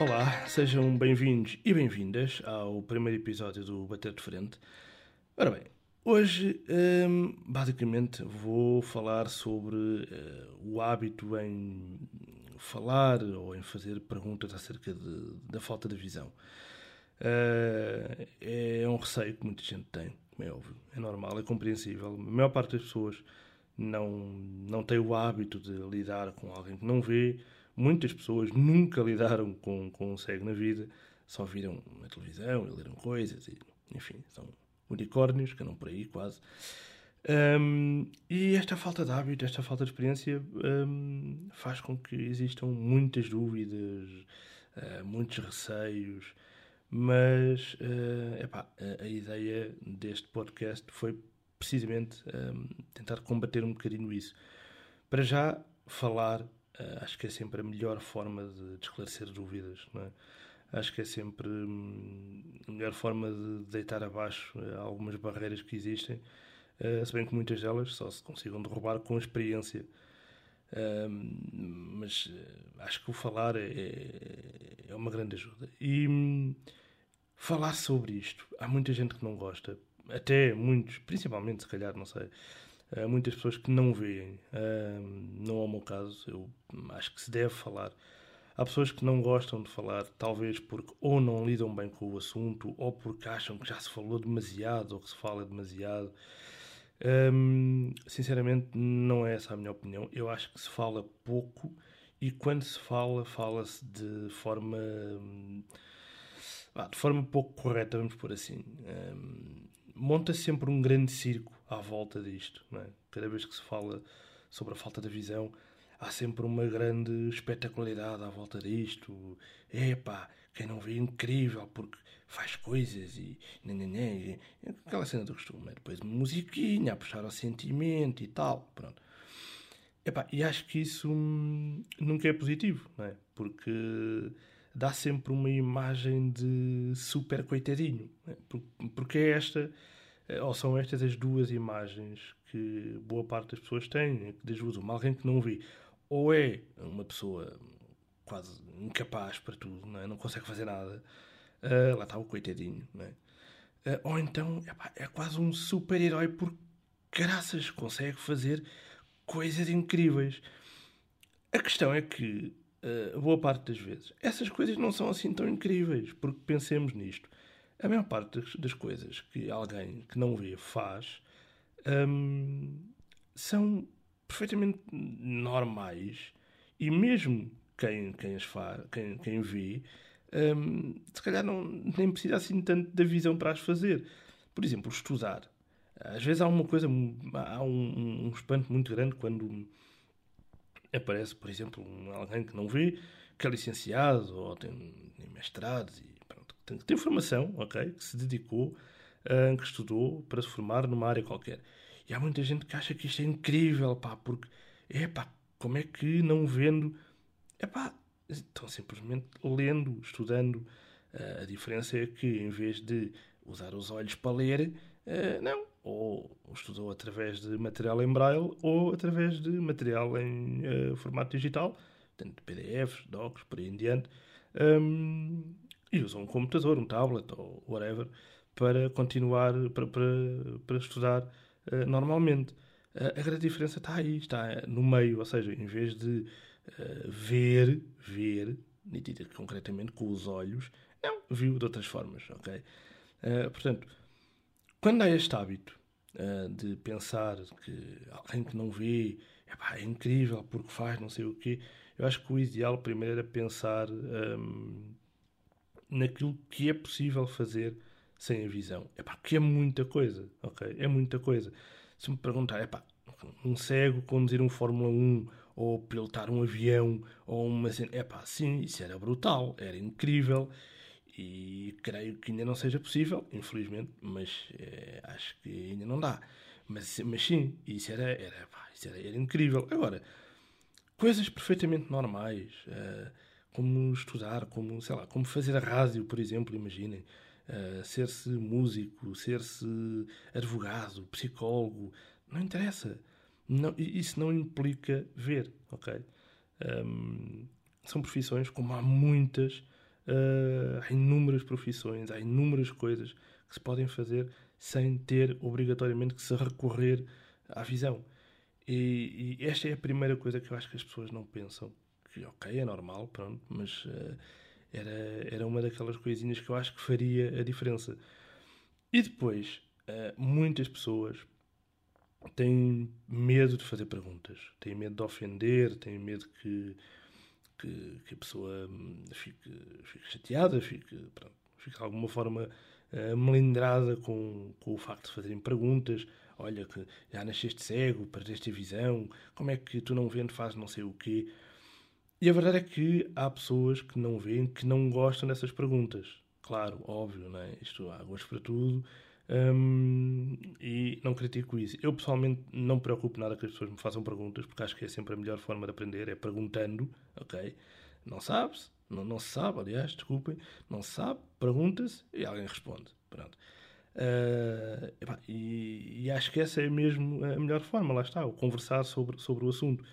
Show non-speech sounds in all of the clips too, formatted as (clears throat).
Olá, sejam bem-vindos e bem-vindas ao primeiro episódio do Bater de Frente. Ora bem, hoje hum, basicamente vou falar sobre uh, o hábito em falar ou em fazer perguntas acerca de, da falta de visão. Uh, é um receio que muita gente tem, como é óbvio, é normal, é compreensível. A maior parte das pessoas não, não tem o hábito de lidar com alguém que não vê Muitas pessoas nunca lidaram com, com um cego na vida, só viram na televisão e leram coisas, e, enfim, são unicórnios que andam por aí quase. Um, e esta falta de hábito, esta falta de experiência um, faz com que existam muitas dúvidas, uh, muitos receios, mas uh, epá, a, a, ideia deste podcast foi precisamente um, tentar combater um bocadinho isso. Para já falar Uh, acho que é sempre a melhor forma de, de esclarecer dúvidas, é? Acho que é sempre hum, a melhor forma de deitar abaixo algumas barreiras que existem, uh, se bem que muitas delas só se consigam derrubar com experiência. Mas acho que o falar é, é, uma grande ajuda. E hum, falar sobre isto, há muita gente que não gosta, até muitos, principalmente se calhar, não sei, Há muitas pessoas que não veem. não é o meu caso, eu acho que se deve falar. Há pessoas que não gostam de falar, talvez porque ou não lidam bem com o assunto, ou porque acham que já se falou demasiado, ou que se fala demasiado. Um, sinceramente, não é essa a minha opinião. Eu acho que se fala pouco e quando se fala, fala-se de forma. de forma pouco correta, vamos por assim. Um, monta sempre um grande circo à volta disto. É? Cada vez que se fala sobre a falta de visão, há sempre uma grande espetacularidade à volta disto. Epá, quem não vê é incrível porque faz coisas e, e, e aquela cena do costume. É? Depois uma musiquinha a puxar ao sentimento e tal. Pronto. E acho que isso hum, nunca é positivo, não é? Porque dá sempre uma imagem de super coitadinho. É? Porque é esta, eh, ou são estas as duas imagens que boa parte das pessoas têm, que das uma. Alguém que não vê, ou é uma pessoa quase incapaz para tudo, não, é? não consegue fazer nada, uh, lá está o coitadinho, não é? Uh, ou então epá, é quase um super-herói porque graças consegue fazer coisas incríveis. A questão é que uh, boa parte das vezes, essas coisas não são assim tão incríveis, porque pensemos nisto. A maior parte das, das coisas que alguém que não vê faz um, são perfeitamente normais e mesmo quem, quem as faz, quem, quem vê, um, se calhar não, nem precisa assim tanto da visão para as fazer. Por exemplo, estudar. Às vezes há uma coisa, há um, um espanto muito grande quando aparece, por exemplo, alguém que não vê, que é licenciado ou tem, tem e pronto, tem, tem formação, ok? Que se dedicou, uh, que estudou para se formar numa área qualquer. E há muita gente que acha que isto é incrível, pá, porque, é pá, como é que não vendo, é pá, estão simplesmente lendo, estudando. Uh, a diferença é que em vez de usar os olhos para ler, uh, não, ou estudou através de material em braille ou através de material em uh, formato digital, tanto PDFs, docs, por aí em diante, um, e usa um computador, um tablet ou whatever para continuar, para, para, para estudar normalmente. A grande diferença está aí, está no meio, ou seja, em vez de ver, ver, concretamente com os olhos, não, viu de outras formas, ok? portanto, quando há este hábito uh, de pensar que alguém que não vê epá, é incrível porque faz não sei o quê, eu acho que o ideal primeiro era pensar um, ehm, naquilo que é possível fazer sem a visão. Epá, que é muita coisa, ok? É muita coisa. Se me perguntar, epá, um cego conduzir um Fórmula 1 ou pilotar um avião ou uma cena, epá, sim, isso era brutal, era incrível e creio que ainda não seja possível, infelizmente, mas é, acho que ainda não dá. Mas, mas sim, isso era, era, pá, isso era, era incrível. Agora, coisas perfeitamente normais, uh, como estudar, como, sei lá, como fazer a rádio, por exemplo, imaginem. Uh, ser-se músico, ser-se advogado, psicólogo, não interessa. Não, isso não implica ver, ok? Um, são profissões como há muitas, uh, há inúmeras profissões, há inúmeras coisas que se podem fazer sem ter obrigatoriamente que se recorrer à visão. E, e, esta é a primeira coisa que eu acho que as pessoas não pensam. Que, ok, é normal, pronto, mas uh, era, era uma daquelas coisinhas que eu acho que faria a diferença. E depois, uh, muitas pessoas têm medo de fazer perguntas, têm medo de ofender, têm medo que, que, que a pessoa hum, fique, fique chateada, fique, pronto, fique de alguma forma uh, melindrada com, com o facto de fazerem perguntas. Olha, que já nasceste cego, perdeste a visão, como é que tu não vendo faz não sei o quê? E a verdade é que há pessoas que não veem, que não gostam dessas perguntas. Claro, óbvio, não é? Isto há gosto para tudo um, e não critico isso. Eu pessoalmente não me preocupo nada que as pessoas me façam perguntas, porque acho que é sempre a melhor forma de aprender, é perguntando, ok? Não sabes, não, não se sabe, aliás, desculpem, não se sabe, pergunta-se e alguém responde. Pronto. Uh, e, e, acho que essa é mesmo a melhor forma, lá está, o conversar sobre, sobre o assunto.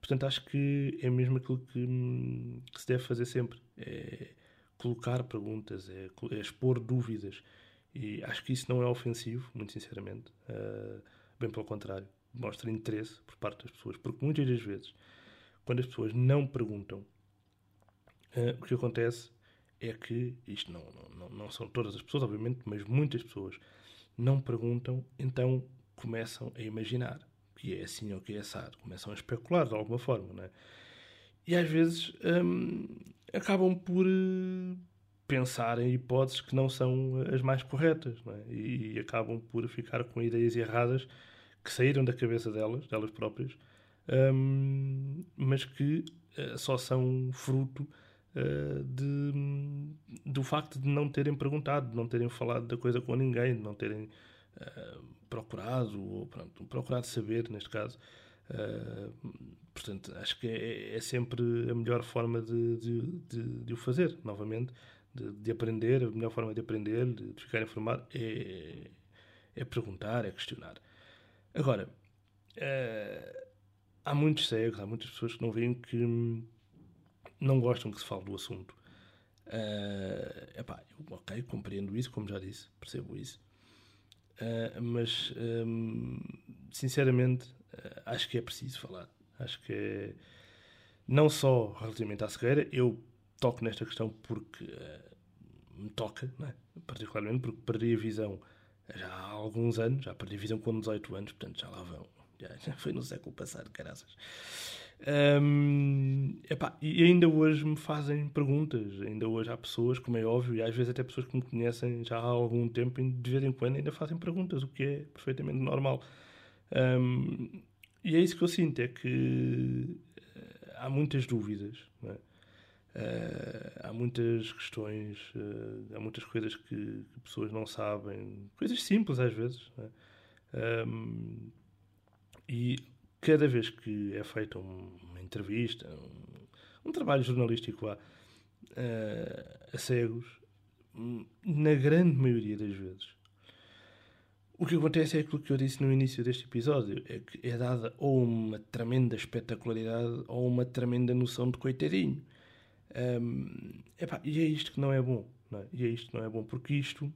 Portanto, acho que é mesmo aquilo que, que se deve fazer sempre: é colocar perguntas, é, é expor dúvidas. E acho que isso não é ofensivo, muito sinceramente. Uh, bem pelo contrário, mostra interesse por parte das pessoas. Porque muitas das vezes, quando as pessoas não perguntam, uh, o que acontece é que, isto não, não, não são todas as pessoas, obviamente, mas muitas pessoas não perguntam, então começam a imaginar que é assim ou que é assado. Começam a especular de alguma forma, não é? E às vezes hum, acabam por, pensar em hipóteses que não são as mais corretas é? e, acabam por ficar com ideias erradas que saíram da cabeça delas, delas próprias, um, mas que uh, só são fruto uh, de, do facto de não terem perguntado, de não terem falado da coisa com ninguém, de não terem uh, procurado, ou pronto, procurado saber, neste caso. portanto, acho que é, é, sempre a melhor forma de, de, de, de o fazer, novamente de, de, aprender, a melhor forma de aprender, de, ficar informado, é, é, perguntar, é questionar. Agora, é, há muitos cegos, há muitas pessoas que não veem que não gostam que se fale do assunto. É, epá, eu, ok, compreendo isso, como já disse, percebo isso. Uh, mas, um, sinceramente, uh, acho que é preciso falar. Acho que é, não só relativamente à cegueira, eu toco nesta questão porque uh, me toca, é? particularmente porque perdi a visão já há alguns anos, já perdi a visão com 18 anos, portanto já lá vão. Já, já foi no século passado, caraças. Um, epá, e ainda hoje me fazem perguntas, ainda hoje há pessoas, como é óbvio, e às vezes até pessoas que me conhecem já há algum tempo, de vez em quando ainda fazem perguntas, o que é perfeitamente normal. Um, e é isso que eu sinto, é que eh, há muitas dúvidas. Não é? Uh, há muitas questões, uh, há muitas coisas que, que, pessoas não sabem, coisas simples às vezes. Um, é? e cada vez que é feita uma entrevista, um, um trabalho jornalístico uh, a cegos, na grande maioria das vezes, o que acontece é aquilo que eu disse no início deste episódio: é que é dada ou uma tremenda espetacularidade ou uma tremenda noção de coitadinho. Um, epá, e é isto que não é bom. Não é? E é isto que não é bom, porque isto,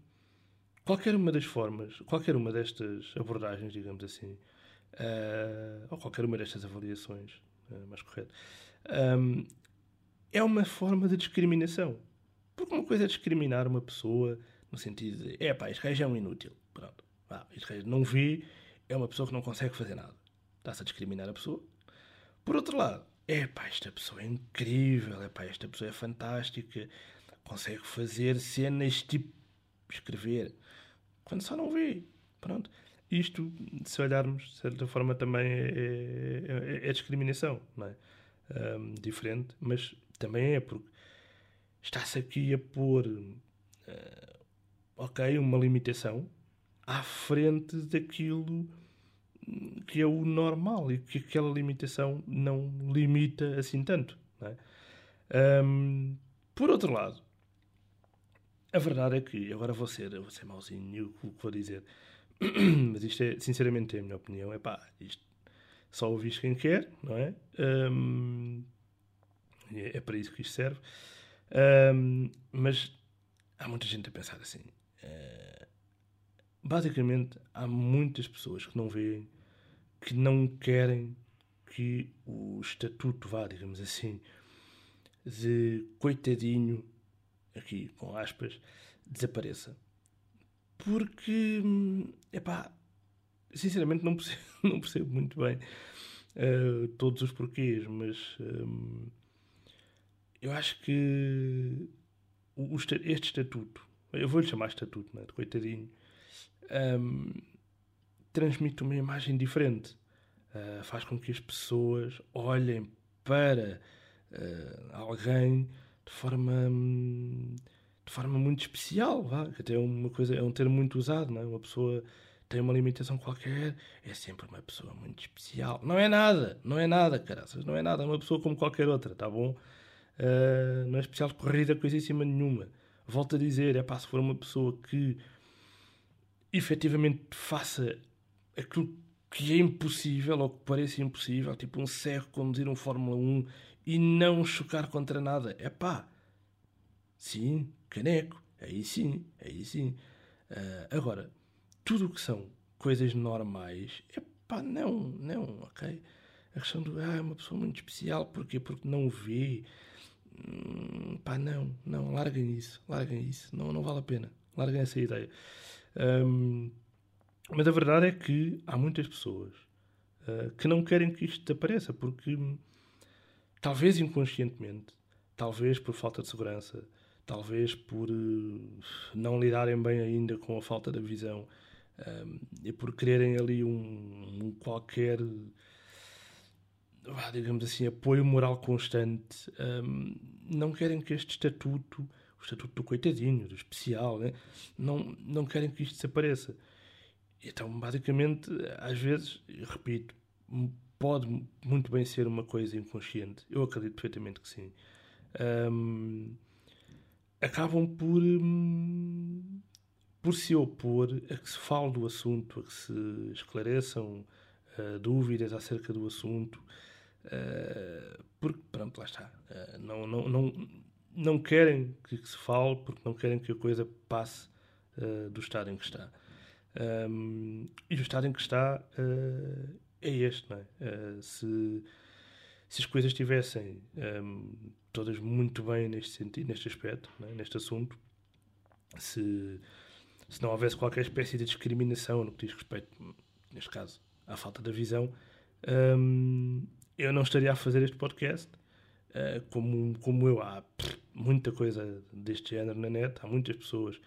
qualquer uma das formas, qualquer uma destas abordagens, digamos assim, uh, ou qualquer uma destas avaliações, uh, mais correto, um, é uma forma de discriminação. Porque uma coisa é discriminar uma pessoa no sentido de, é pá, este gajo é um inútil. Pronto. Ah, este gajo não vê, é uma pessoa que não consegue fazer nada. Está-se a discriminar a pessoa. Por outro lado, é pá, esta pessoa é incrível, é pá, esta pessoa é fantástica, consegue fazer cenas tipo escrever, quando só não vê. Pronto. Isto, se olharmos, de certa forma, também é, é, é, é discriminação, não é? Um, diferente, mas também é porque está-se aqui a pôr, uh, ok, uma limitação à frente daquilo que é o normal e que aquela limitação não limita assim tanto. É? Um, por outro lado, a verdade é que, agora vou ser, vou ser mauzinho o que vou dizer, (clears throat) mas isto é, sinceramente, é a minha opinião, é pá, isto só ouviste quem quer, não é? Um, é, é, para isso que isto serve. Um, mas há muita gente a pensar assim. Uh, basicamente, há muitas pessoas que não veem, que não querem que o estatuto vá, digamos assim, de coitadinho, aqui com aspas, desapareça. Porque, epá, sinceramente não percebo, (laughs) não percebo muito bem uh, todos os porquês, mas um, eu acho que o, este estatuto, eu vou-lhe chamar estatuto, né, de coitadinho, um, transmite uma imagem diferente. Uh, faz com que as pessoas olhem para uh, alguém de forma de forma muito especial, vá, até é uma coisa é um termo muito usado, não é? Uma pessoa tem uma limitação qualquer, é sempre uma pessoa muito especial. Não é nada, não é nada, caraças, não é nada, é uma pessoa como qualquer outra, tá bom? Uh, não é especial corrida coisíssima nenhuma. Volto a dizer, é pá, se for uma pessoa que efetivamente faça aquilo que é impossível ou que parece impossível, tipo um cego conduzir um Fórmula 1 e não chocar contra nada. É pá, sim, caneco, aí sim, aí sim. Uh, agora, tudo o que são coisas normais, é pá, não, não, ok? A questão do, ah, é uma pessoa muito especial, porquê? Porque não vê. Hum, pá, não, não, larguem isso, larguem isso, não, não vale a pena, larguem essa ideia. Um, mas a verdade é que há muitas pessoas uh, que não querem que isto desapareça, porque talvez inconscientemente, talvez por falta de segurança, talvez por uh, não lidarem bem ainda com a falta da visão um, e por quererem ali um, um qualquer digamos assim, apoio moral constante, um, não querem que este estatuto, o estatuto do coitadinho, do especial, né? não, não querem que isto desapareça. Então, basicamente, às vezes, repito, pode muito bem ser uma coisa inconsciente. Eu acredito perfeitamente que sim. Um, acabam por, um, por se opor a que se fale do assunto, a que se esclareçam uh, dúvidas acerca do assunto, uh, porque, pronto, lá está. Uh, não, não, não, não querem que, que, se fale, porque não querem que a coisa passe do estado em que está. Um, e o estado em que está uh, é este, não é? Uh, se, se as coisas estivessem um, todas muito bem neste sentido, neste aspecto, é? neste assunto, se, se não houvesse qualquer espécie de discriminação no que diz respeito, neste caso, à falta da visão, um, eu não estaria a fazer este podcast. Uh, como, como eu, há pff, muita coisa deste género na net, há muitas pessoas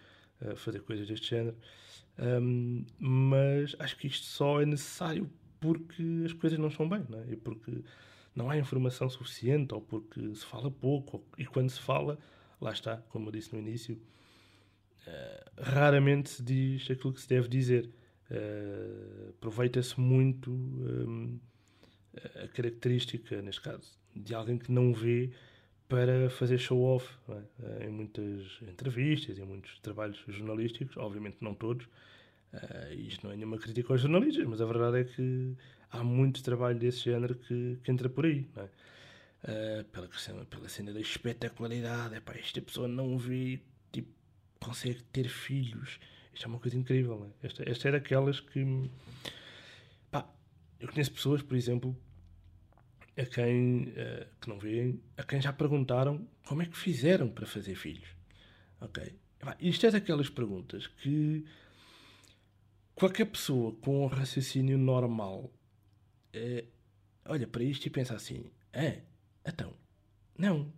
fazer coisas deste género. Um, mas acho que isto só é necessário porque as coisas não estão bem, não é? E porque não há informação suficiente, ou porque se fala pouco, e quando se fala, lá está, como eu disse no início, uh, raramente se diz aquilo que se deve dizer. Uh, Aproveita-se muito um, a característica, neste caso, de alguém que não vê para fazer show-off é? em muitas entrevistas, em muitos trabalhos jornalísticos, obviamente não todos. Uh, isto não é nenhuma crítica aos jornalistas, mas a verdade é que há muito trabalho desse género que, que entra por aí. É? Uh, pela, pela cena da espetacularidade, epá, esta pessoa não vê, tipo, consegue ter filhos. Isto é uma coisa incrível. É? Esta, esta é daquelas que. Pá, eu conheço pessoas, por exemplo, a quem uh, que não veem, a quem já perguntaram como é que fizeram para fazer filhos. Ok? Isto é daquelas perguntas que qualquer pessoa com um raciocínio normal uh, olha para isto e pensa assim: é, então, não,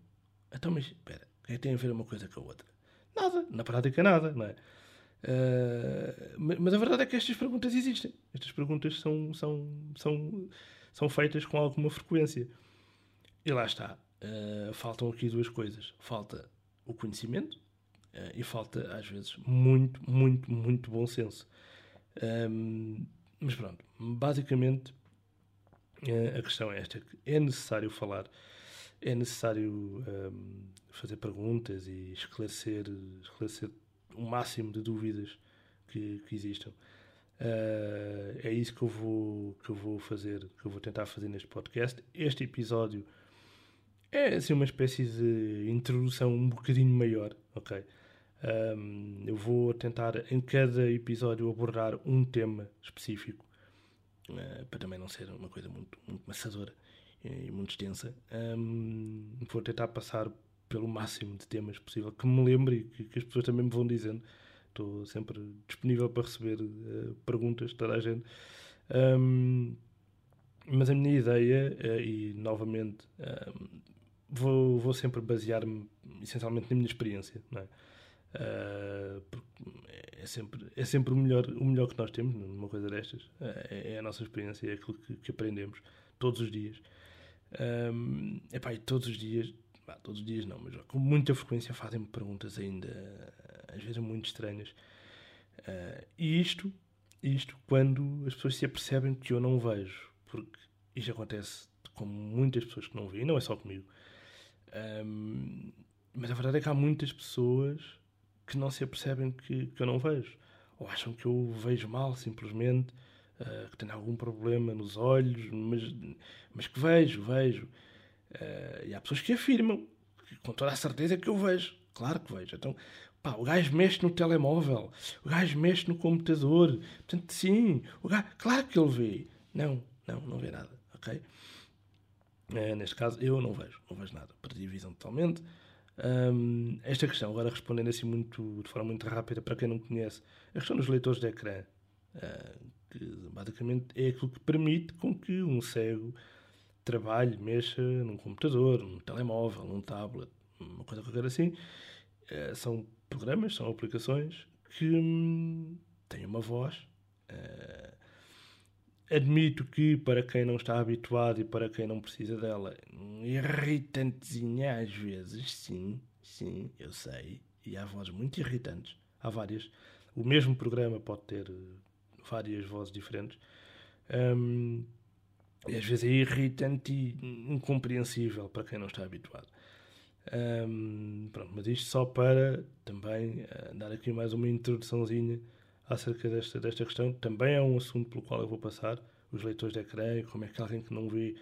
então, mas espera, o que é que tem a ver uma coisa com a outra? Nada, na prática, nada, não é? Uh, mas a verdade é que estas perguntas existem. Estas perguntas são, são, são são feitas com alguma frequência. E lá está. Uh, faltam aqui duas coisas. Falta o conhecimento uh, e falta, às vezes, muito, muito, muito bom senso. Um, mas pronto, basicamente uh, a questão é esta: é necessário falar, é necessário um, fazer perguntas e esclarecer, esclarecer o máximo de dúvidas que, que existam. Uh, é isso que eu vou que eu vou fazer, que eu vou tentar fazer neste podcast. Este episódio é assim uma espécie de introdução um bocadinho maior, ok? Um, eu vou tentar em cada episódio abordar um tema específico uh, para também não ser uma coisa muito, muito maçadora e muito extensa. Um, vou tentar passar pelo máximo de temas possível que me lembre e que, que as pessoas também me vão dizendo. Estou sempre disponível para receber uh, perguntas de toda a gente. Um, mas a minha ideia, uh, e novamente, um, vou, vou sempre basear-me essencialmente na minha experiência. Não é? Uh, é sempre, é sempre o, melhor, o melhor que nós temos numa coisa destas. É, é a nossa experiência, é aquilo que, que aprendemos todos os dias. Um, epá, e todos os dias, bah, todos os dias não, mas com muita frequência fazem-me perguntas ainda, às vezes muito estranhas. Uh, e isto, isto quando as pessoas se apercebem que eu não vejo, porque isto acontece com muitas pessoas que não veem, não é só comigo. Um, mas a verdade é que há muitas pessoas que não se apercebem que, que eu não vejo. Ou acham que eu vejo mal, simplesmente, uh, que tenho algum problema nos olhos, mas, mas que vejo, vejo. Uh, e há pessoas que afirmam, que, com toda a certeza, que eu vejo. Claro que vejo. Então, pá, o gajo mexe no telemóvel, o gajo mexe no computador. Portanto, sim, o gajo, claro que ele vê. Não, não, não vê nada, ok? Uh, neste caso, eu não vejo, não vejo nada. Perdi a visão totalmente. Um, esta questão, agora respondendo assim muito, de forma muito rápida, para quem não conhece, a questão dos leitores de ecrã, uh, que basicamente é aquilo que permite com que um cego trabalhe, mexa num computador, num telemóvel, num tablet, uma coisa qualquer assim. Uh, são programas, são aplicações que hum, têm uma voz. Uh, admito que para quem não está habituado e para quem não precisa dela, irritantezinha às vezes, sim, sim, eu sei. E há vozes muito irritantes. Há várias. O mesmo programa pode ter eh, várias vozes diferentes. Um, e às vezes é irritante e incompreensível para quem não está habituado. Um, pronto, mas isto só para também uh, dar aqui mais uma introduçãozinha acerca desta, desta questão. Também é um assunto pelo qual eu vou passar, os leitores de ecrã, como é que alguém que não vê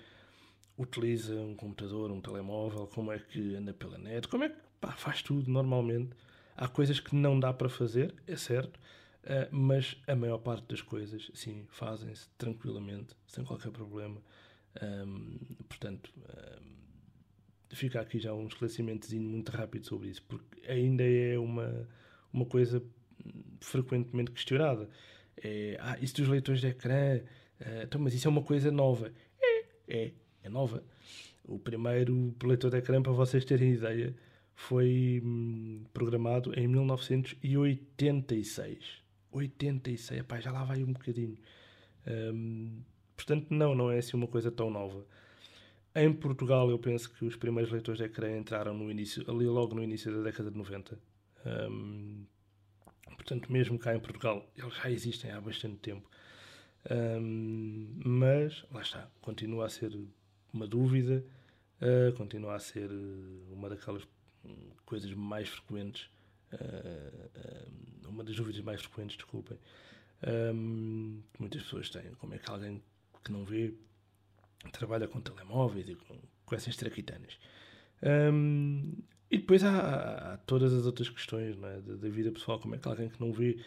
utiliza um computador, um telemóvel, como é que anda pela net, como é que pá, faz tudo normalmente. Há coisas que não dá para fazer, é certo, uh, mas a maior parte das coisas, sim, fazem-se tranquilamente, sem qualquer problema. Um, portanto, um, fica aqui já um esclarecimentozinho muito rápido sobre isso, porque ainda é uma, uma coisa frequentemente questionada. É, ah, isso dos leitores de ecrã, uh, então, mas isso é uma coisa nova. É, é, é nova. O primeiro leitor de ecrã, para vocês terem ideia, foi hum, programado em 1986. 86, epá, já lá vai um bocadinho. Um, portanto, não, não é assim uma coisa tão nova. Em Portugal, eu penso que os primeiros leitores de ecrã entraram no início, ali logo no início da década de 90. Um, Portanto, mesmo cá em Portugal, eles já existem há bastante tempo. Um, mas, lá está, continua a ser uma dúvida, uh, continua a ser uma daquelas coisas mais frequentes, uh, uma das dúvidas mais frequentes, desculpem, um, que muitas pessoas têm. Como é que alguém que não vê trabalha com telemóveis e com, com essas traquitanas? Um, e depois há, há, todas as outras questões é? da, da, vida pessoal, como é que alguém que não vê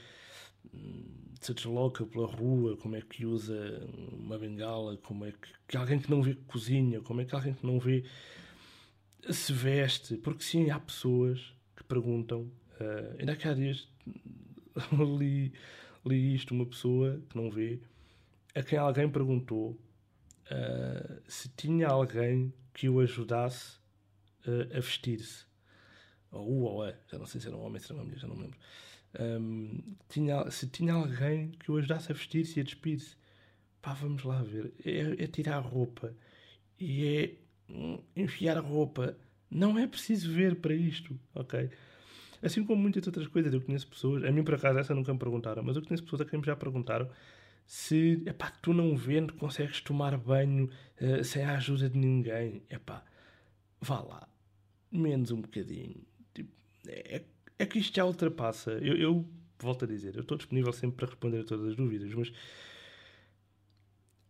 hum, se desloca pela rua, como é que usa uma bengala, como é que, que alguém que não vê cozinha, como é que alguém que não vê se veste, porque sim, há pessoas que perguntam, uh, ainda há dias (laughs) li, li isto, uma pessoa que não vê, a quem alguém perguntou uh, se tinha alguém que o ajudasse uh, a vestir-se ou o ou a, já não sei se era um homem, se era uma mulher, já não me lembro. Um, tinha, se tinha alguém que o ajudasse a vestir-se e a despir-se, pá, vamos lá ver. É, é, tirar a roupa e é hum, enfiar a roupa. Não é preciso ver para isto, ok? Assim como muitas outras coisas, eu conheço pessoas, a mim por acaso essa nunca me perguntaram, mas eu conheço pessoas a quem me já perguntaram se epá, tu não vendo consegues tomar banho uh, sem a ajuda de ninguém, epá, vá lá, menos um bocadinho. Tipo, é, é que isto já ultrapassa. Eu, eu volto a dizer, eu estou disponível sempre para responder a todas as dúvidas, mas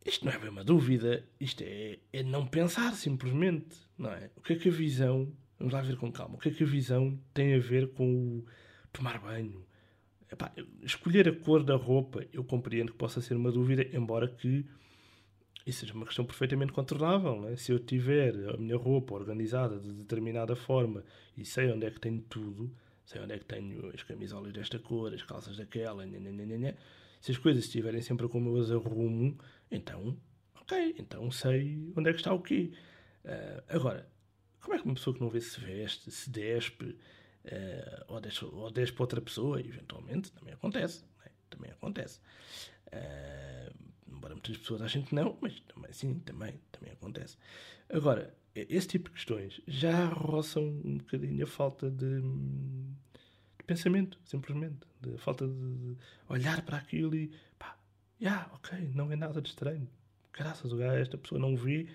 isto não é bem uma dúvida, isto é, é não pensar simplesmente, não é? O que é que a visão, vamos lá ver com calma, o que é que a visão tem a ver com o tomar banho? Epá, escolher a cor da roupa, eu compreendo que possa ser uma dúvida, embora que isso seja uma questão perfeitamente contornável. É? Se eu tiver a minha roupa organizada de determinada forma e sei onde é que tenho tudo, sei onde é que tenho as camisolas desta cor, as calças daquela, se as coisas estiverem sempre como eu as arrumo, então, ok, então sei onde é que está o quê. Uh, agora, como é que uma pessoa que não vê se veste, se despe, uh, ou, despe, ou despe para outra pessoa, eventualmente, também acontece. Né? Também acontece. Uh, embora muitas pessoas achem que não, mas também sim, também, também acontece. Agora, esse tipo de questões já roçam um bocadinho a falta de, de pensamento, simplesmente. De falta de olhar para aquilo e pá, yeah, ok, não é nada de estranho. Graças a Deus, esta pessoa não vê,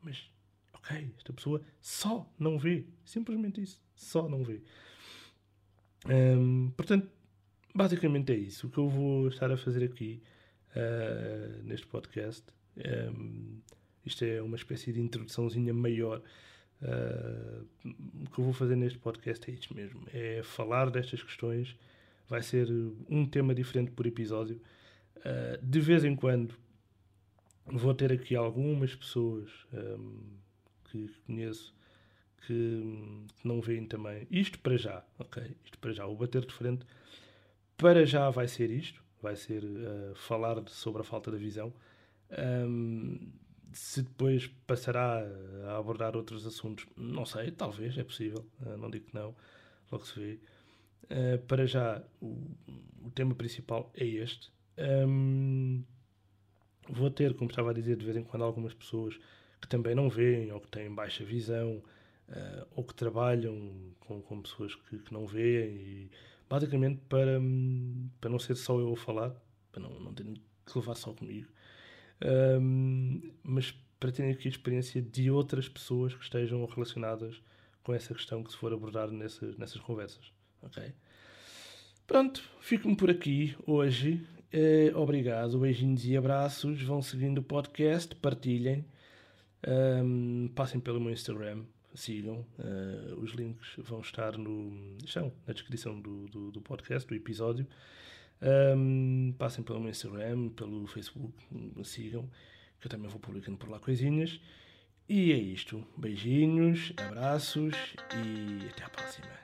mas ok, esta pessoa só não vê. Simplesmente isso, só não vê. Hum, portanto, basicamente é isso. O que eu vou estar a fazer aqui uh, neste podcast. Um, isto é uma espécie de introduçãozinha maior. Uh, o que eu vou fazer neste podcast é isto mesmo: é falar destas questões. Vai ser um tema diferente por episódio. Uh, de vez em quando vou ter aqui algumas pessoas um, que conheço que, que, não veem também. Isto para já, ok? Isto para já. O bater de frente para já vai ser isto vai ser uh, falar sobre a falta da visão. Um, se depois passará a abordar outros assuntos, não sei, talvez, é possível, uh, não digo que não, logo se vê. Uh, para já, o, o, tema principal é este. Um, vou ter, como estava a dizer, de vez em quando algumas pessoas que também não veem ou que têm baixa visão uh, ou que trabalham com, com pessoas que, que não veem e basicamente para, para não ser só eu a falar, para não, não terem que levar só comigo, um, mas para terem aqui a experiência de outras pessoas que estejam relacionadas com essa questão que se for abordar nessas, nessas conversas. Ok? Pronto, fico-me por aqui hoje. Eh, obrigado, beijinhos e abraços. Vão seguindo o podcast, partilhem, um, passem pelo meu Instagram, sigam. Uh, eh, os links vão estar no, estão na descrição do, do, do podcast, do episódio. Um, passem pelo meu Instagram, pelo Facebook, sigam, que eu também vou publicando por lá coisinhas. E é isto. Beijinhos, abraços e até a próxima.